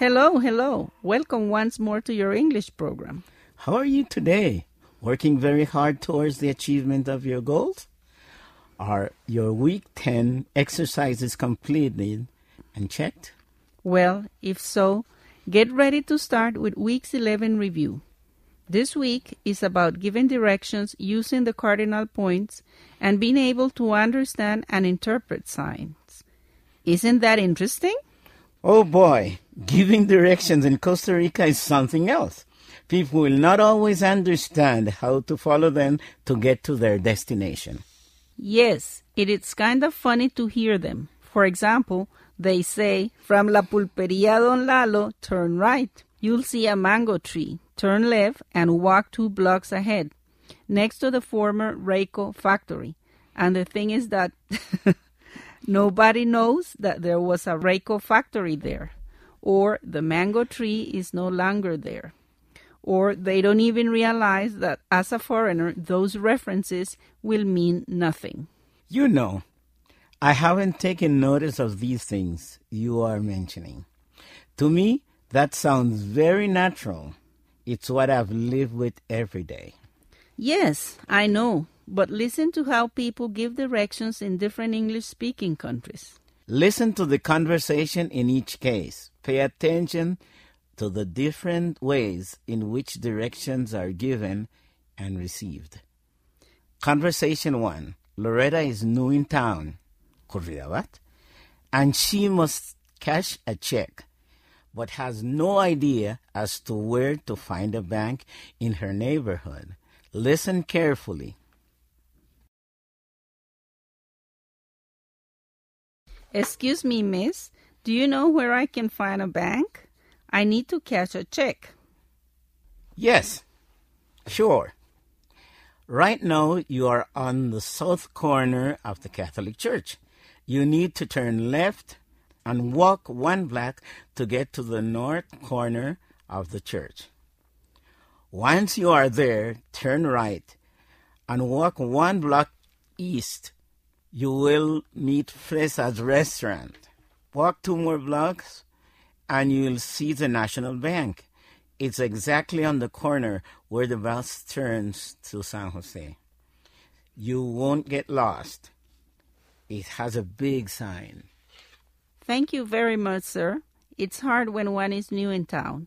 Hello, hello. Welcome once more to your English program. How are you today? Working very hard towards the achievement of your goals? Are your week 10 exercises completed and checked? Well, if so, get ready to start with week's 11 review. This week is about giving directions using the cardinal points and being able to understand and interpret signs. Isn't that interesting? Oh boy, giving directions in Costa Rica is something else. People will not always understand how to follow them to get to their destination. Yes, it is kind of funny to hear them. For example, they say, from La Pulperia Don Lalo, turn right. You'll see a mango tree. Turn left and walk two blocks ahead, next to the former Rayco factory. And the thing is that Nobody knows that there was a Reiko factory there, or the mango tree is no longer there, or they don't even realize that as a foreigner, those references will mean nothing. You know, I haven't taken notice of these things you are mentioning. To me, that sounds very natural. It's what I've lived with every day. Yes, I know but listen to how people give directions in different English speaking countries. Listen to the conversation in each case. Pay attention to the different ways in which directions are given and received. Conversation 1 Loretta is new in town. Curridabat. And she must cash a check, but has no idea as to where to find a bank in her neighborhood. Listen carefully. Excuse me, miss. Do you know where I can find a bank? I need to cash a check. Yes, sure. Right now, you are on the south corner of the Catholic Church. You need to turn left and walk one block to get to the north corner of the church. Once you are there, turn right and walk one block east you will meet Fresa's restaurant. Walk two more blocks and you'll see the National Bank. It's exactly on the corner where the bus turns to San Jose. You won't get lost. It has a big sign. Thank you very much, sir. It's hard when one is new in town.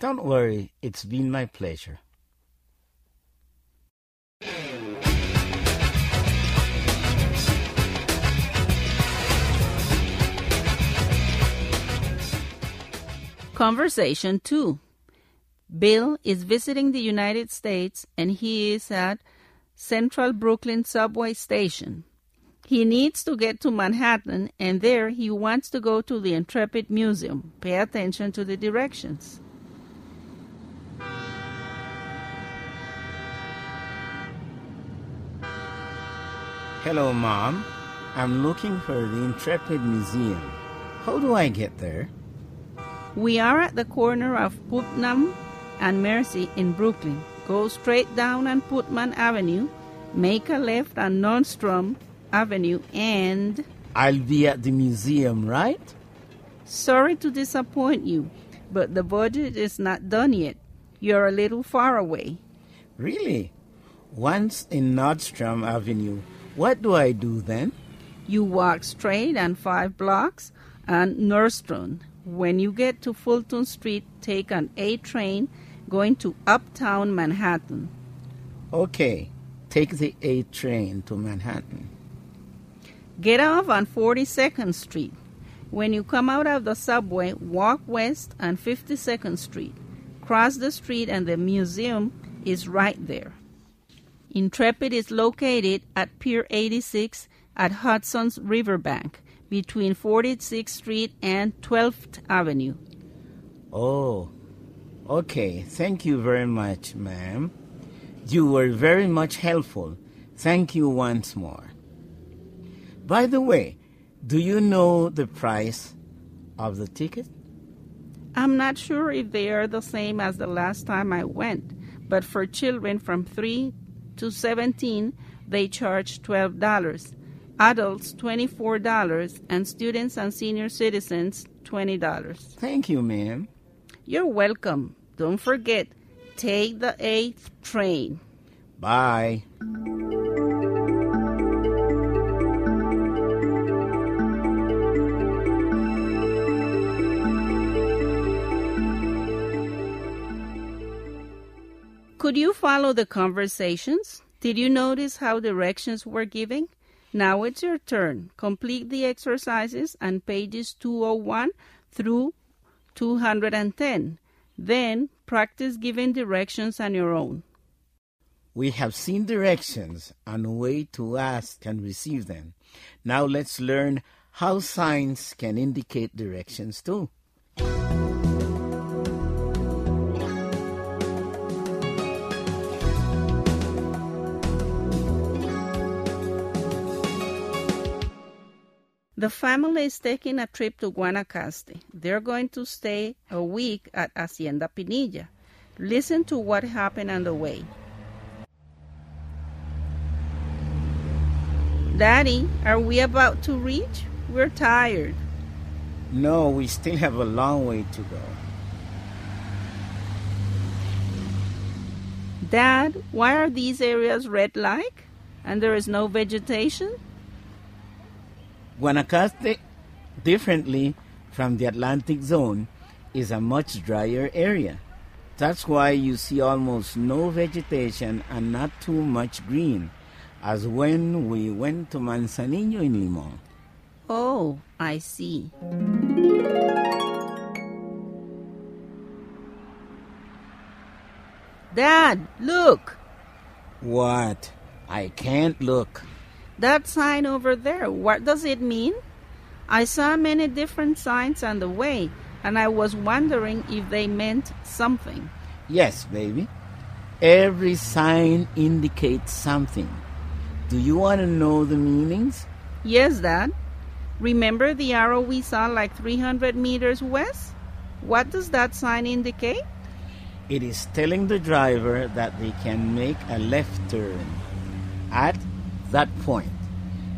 Don't worry, it's been my pleasure. Conversation 2. Bill is visiting the United States and he is at Central Brooklyn subway station. He needs to get to Manhattan and there he wants to go to the Intrepid Museum. Pay attention to the directions. Hello, Mom. I'm looking for the Intrepid Museum. How do I get there? We are at the corner of Putnam and Marcy in Brooklyn. Go straight down on Putnam Avenue, make a left on Nostrand Avenue, and. I'll be at the museum, right? Sorry to disappoint you, but the budget is not done yet. You're a little far away. Really? Once in Nostrand Avenue, what do I do then? You walk straight and five blocks on Nostrand when you get to Fulton Street, take an A train going to uptown Manhattan. Okay, take the A train to Manhattan. Get off on 42nd Street. When you come out of the subway, walk west on 52nd Street. Cross the street, and the museum is right there. Intrepid is located at Pier 86 at Hudson's Riverbank between 46th Street and 12th Avenue. Oh, okay. Thank you very much, ma'am. You were very much helpful. Thank you once more. By the way, do you know the price of the ticket? I'm not sure if they are the same as the last time I went, but for children from 3 to 17, they charge $12, adults $24, and students and senior citizens $20. Thank you, ma'am. You're welcome. Don't forget, take the 8th train. Bye. Could you follow the conversations? Did you notice how directions were given? Now it's your turn. Complete the exercises on pages 201 through 210. Then practice giving directions on your own. We have seen directions and a way to ask and receive them. Now let's learn how signs can indicate directions too. The family is taking a trip to Guanacaste. They're going to stay a week at Hacienda Pinilla. Listen to what happened on the way. Daddy, are we about to reach? We're tired. No, we still have a long way to go. Dad, why are these areas red like? And there is no vegetation? Guanacaste, differently from the Atlantic zone, is a much drier area. That's why you see almost no vegetation and not too much green, as when we went to Manzanillo in Limon. Oh, I see. Dad, look! What? I can't look. That sign over there, what does it mean? I saw many different signs on the way, and I was wondering if they meant something. Yes, baby. Every sign indicates something. Do you want to know the meanings? Yes, Dad. Remember the arrow we saw like 300 meters west? What does that sign indicate? It is telling the driver that they can make a left turn at that point.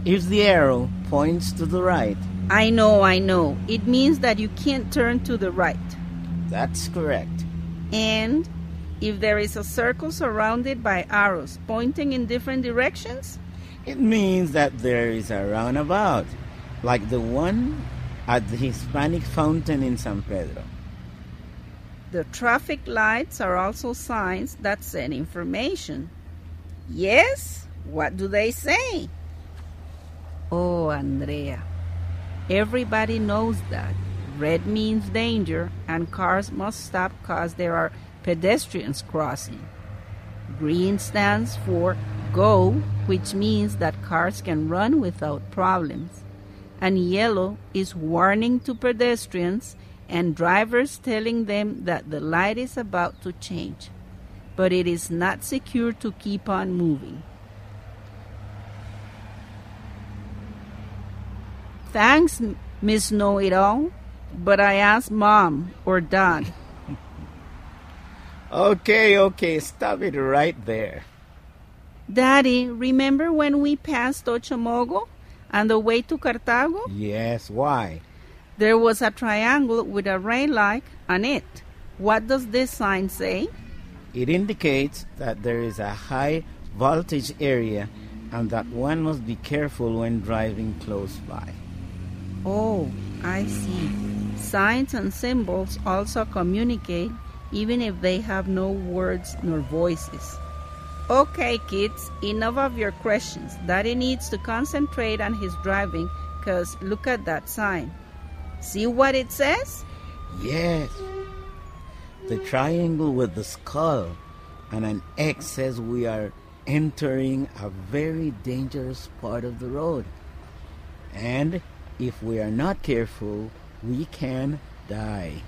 If the arrow points to the right, I know, I know. It means that you can't turn to the right. that's correct. And if there is a circle surrounded by arrows pointing in different directions, It means that there is a roundabout, like the one at the Hispanic fountain in San Pedro. the traffic lights are also signs that send information. Yes? What do they say? Oh, Andrea. Everybody knows that. Red means danger, and cars must stop because there are pedestrians crossing. Green stands for go, which means that cars can run without problems. And yellow is warning to pedestrians and drivers telling them that the light is about to change. But it is not secure to keep on moving. Thanks, Miss Know It All, but I asked Mom or Dad. Okay, okay, stop it right there. Daddy, remember when we passed Ochomogo on the way to Cartago? Yes, why? There was a triangle with a rail light on it. What does this sign say? It indicates that there is a high voltage area and that one must be careful when driving close by. Oh, I see. Signs and symbols also communicate even if they have no words nor voices. Okay, kids, enough of your questions. Daddy needs to concentrate on his driving because look at that sign. See what it says? Yes. The triangle with the skull and an X says we are entering a very dangerous part of the road. And if we are not careful, we can die.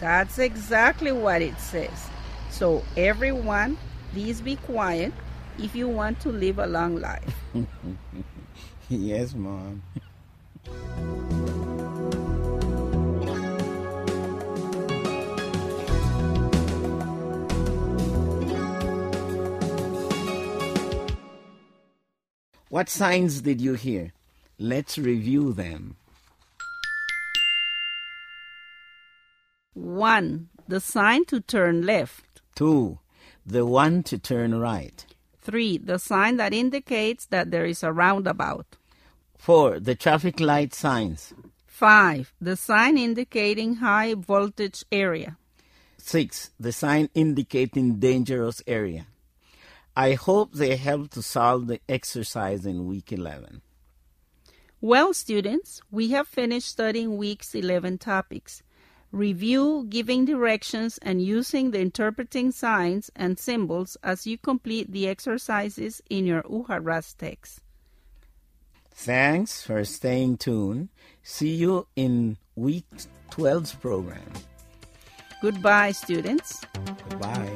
That's exactly what it says. So, everyone, please be quiet if you want to live a long life. yes, Mom. What signs did you hear? Let's review them. 1. The sign to turn left. 2. The one to turn right. 3. The sign that indicates that there is a roundabout. 4. The traffic light signs. 5. The sign indicating high voltage area. 6. The sign indicating dangerous area. I hope they help to solve the exercise in week 11. Well, students, we have finished studying week's 11 topics. Review giving directions and using the interpreting signs and symbols as you complete the exercises in your Ujarrás text. Thanks for staying tuned. See you in week 12's program. Goodbye, students. Goodbye.